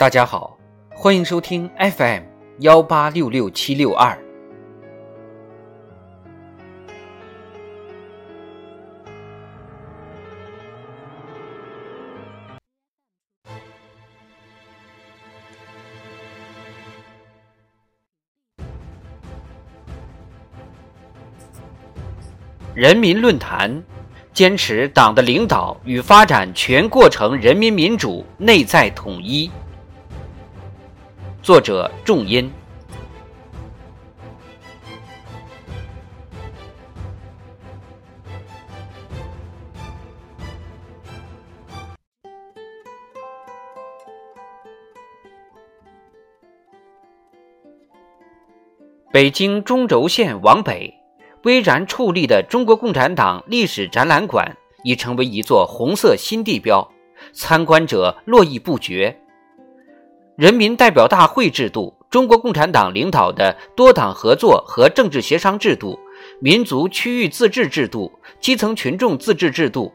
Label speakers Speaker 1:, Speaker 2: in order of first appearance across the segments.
Speaker 1: 大家好，欢迎收听 FM 幺八六六七六二。人民论坛坚持党的领导与发展全过程人民民主内在统一。作者：仲音。北京中轴线往北，巍然矗立的中国共产党历史展览馆已成为一座红色新地标，参观者络绎不绝。人民代表大会制度、中国共产党领导的多党合作和政治协商制度、民族区域自治制度、基层群众自治制度，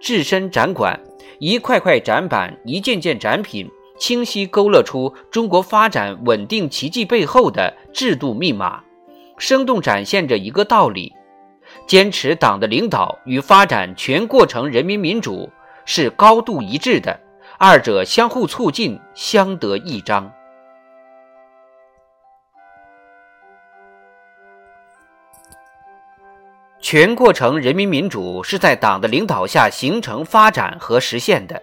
Speaker 1: 置身展馆，一块块展板、一件件展品，清晰勾勒出中国发展稳定奇迹背后的制度密码，生动展现着一个道理：坚持党的领导与发展全过程人民民主是高度一致的。二者相互促进，相得益彰。全过程人民民主是在党的领导下形成、发展和实现的，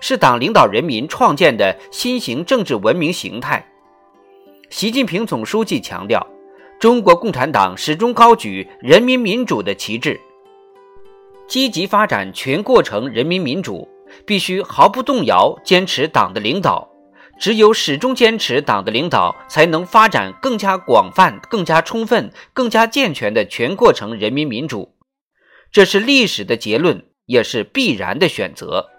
Speaker 1: 是党领导人民创建的新型政治文明形态。习近平总书记强调，中国共产党始终高举人民民主的旗帜，积极发展全过程人民民主。必须毫不动摇坚持党的领导，只有始终坚持党的领导，才能发展更加广泛、更加充分、更加健全的全过程人民民主。这是历史的结论，也是必然的选择。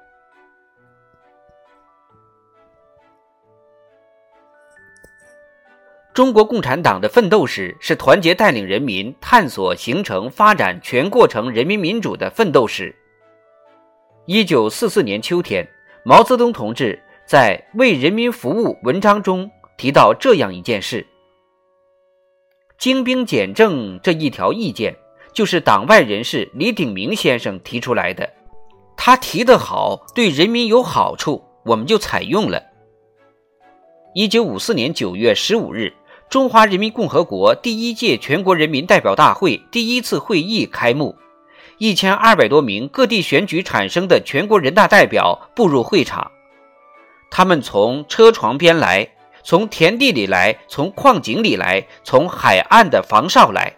Speaker 1: 中国共产党的奋斗史是团结带领人民探索、形成、发展全过程人民民主的奋斗史。一九四四年秋天，毛泽东同志在《为人民服务》文章中提到这样一件事：精兵简政这一条意见，就是党外人士李鼎铭先生提出来的。他提得好，对人民有好处，我们就采用了。一九五四年九月十五日，中华人民共和国第一届全国人民代表大会第一次会议开幕。一千二百多名各地选举产生的全国人大代表步入会场，他们从车床边来，从田地里来，从矿井里来，从海岸的防哨来，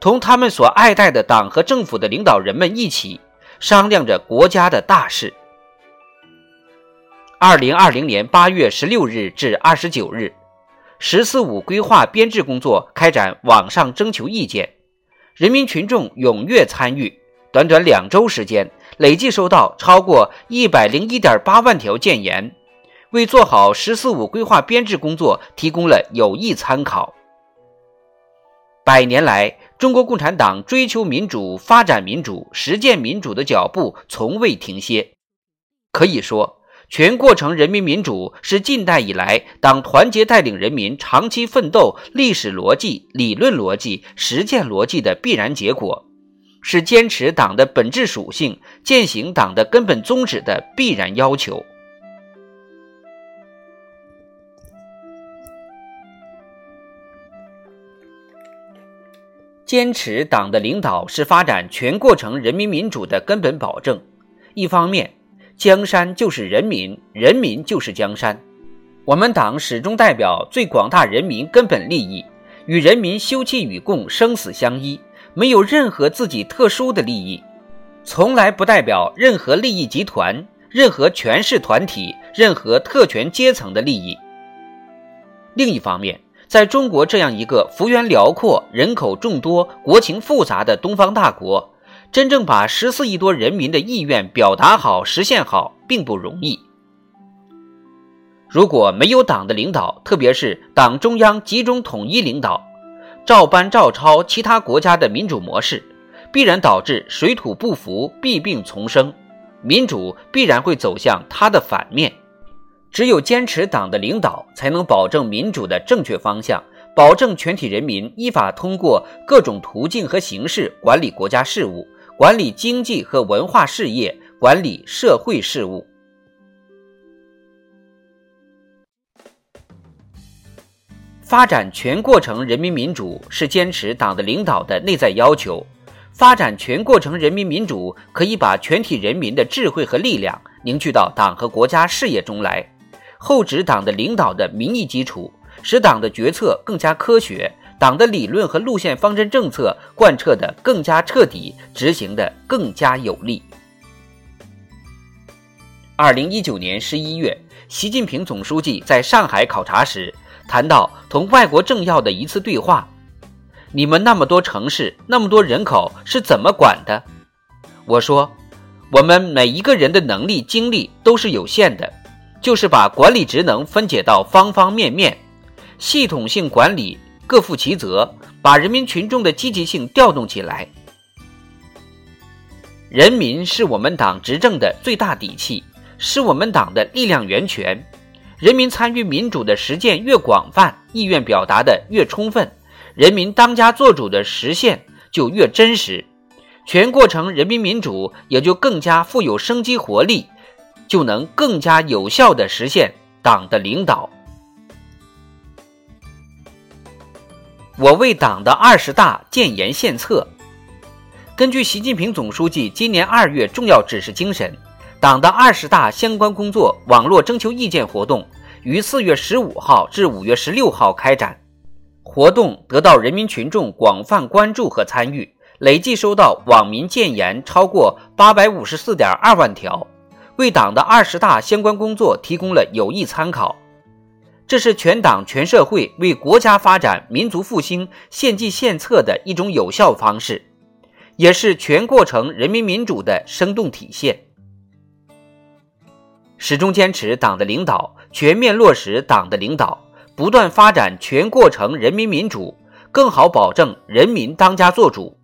Speaker 1: 同他们所爱戴的党和政府的领导人们一起商量着国家的大事。二零二零年八月十六日至二十九日，“十四五”规划编制工作开展网上征求意见。人民群众踊跃参与，短短两周时间，累计收到超过一百零一点八万条建言，为做好“十四五”规划编制工作提供了有益参考。百年来，中国共产党追求民主、发展民主、实践民主的脚步从未停歇，可以说。全过程人民民主是近代以来党团结带领人民长期奋斗历史逻辑、理论逻辑、实践逻辑的必然结果，是坚持党的本质属性、践行党的根本宗旨的必然要求。坚持党的领导是发展全过程人民民主的根本保证。一方面，江山就是人民，人民就是江山。我们党始终代表最广大人民根本利益，与人民休戚与共、生死相依，没有任何自己特殊的利益，从来不代表任何利益集团、任何权势团体、任何特权阶层的利益。另一方面，在中国这样一个幅员辽阔、人口众多、国情复杂的东方大国。真正把十四亿多人民的意愿表达好、实现好，并不容易。如果没有党的领导，特别是党中央集中统一领导，照搬照抄其他国家的民主模式，必然导致水土不服、弊病丛生，民主必然会走向它的反面。只有坚持党的领导，才能保证民主的正确方向，保证全体人民依法通过各种途径和形式管理国家事务、管理经济和文化事业、管理社会事务。发展全过程人民民主是坚持党的领导的内在要求。发展全过程人民民主，可以把全体人民的智慧和力量凝聚到党和国家事业中来，厚植党的领导的民意基础，使党的决策更加科学，党的理论和路线方针政策贯彻的更加彻底，执行的更加有力。二零一九年十一月，习近平总书记在上海考察时。谈到同外国政要的一次对话，你们那么多城市，那么多人口是怎么管的？我说，我们每一个人的能力、精力都是有限的，就是把管理职能分解到方方面面，系统性管理，各负其责，把人民群众的积极性调动起来。人民是我们党执政的最大底气，是我们党的力量源泉。人民参与民主的实践越广泛，意愿表达的越充分，人民当家作主的实现就越真实，全过程人民民主也就更加富有生机活力，就能更加有效地实现党的领导。我为党的二十大建言献策。根据习近平总书记今年二月重要指示精神。党的二十大相关工作网络征求意见活动于四月十五号至五月十六号开展，活动得到人民群众广泛关注和参与，累计收到网民建言超过八百五十四点二万条，为党的二十大相关工作提供了有益参考。这是全党全社会为国家发展、民族复兴献计献策的一种有效方式，也是全过程人民民主的生动体现。始终坚持党的领导，全面落实党的领导，不断发展全过程人民民主，更好保证人民当家作主。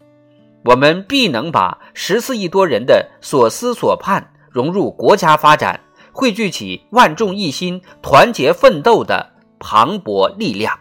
Speaker 1: 我们必能把十四亿多人的所思所盼融入国家发展，汇聚起万众一心、团结奋斗的磅礴力量。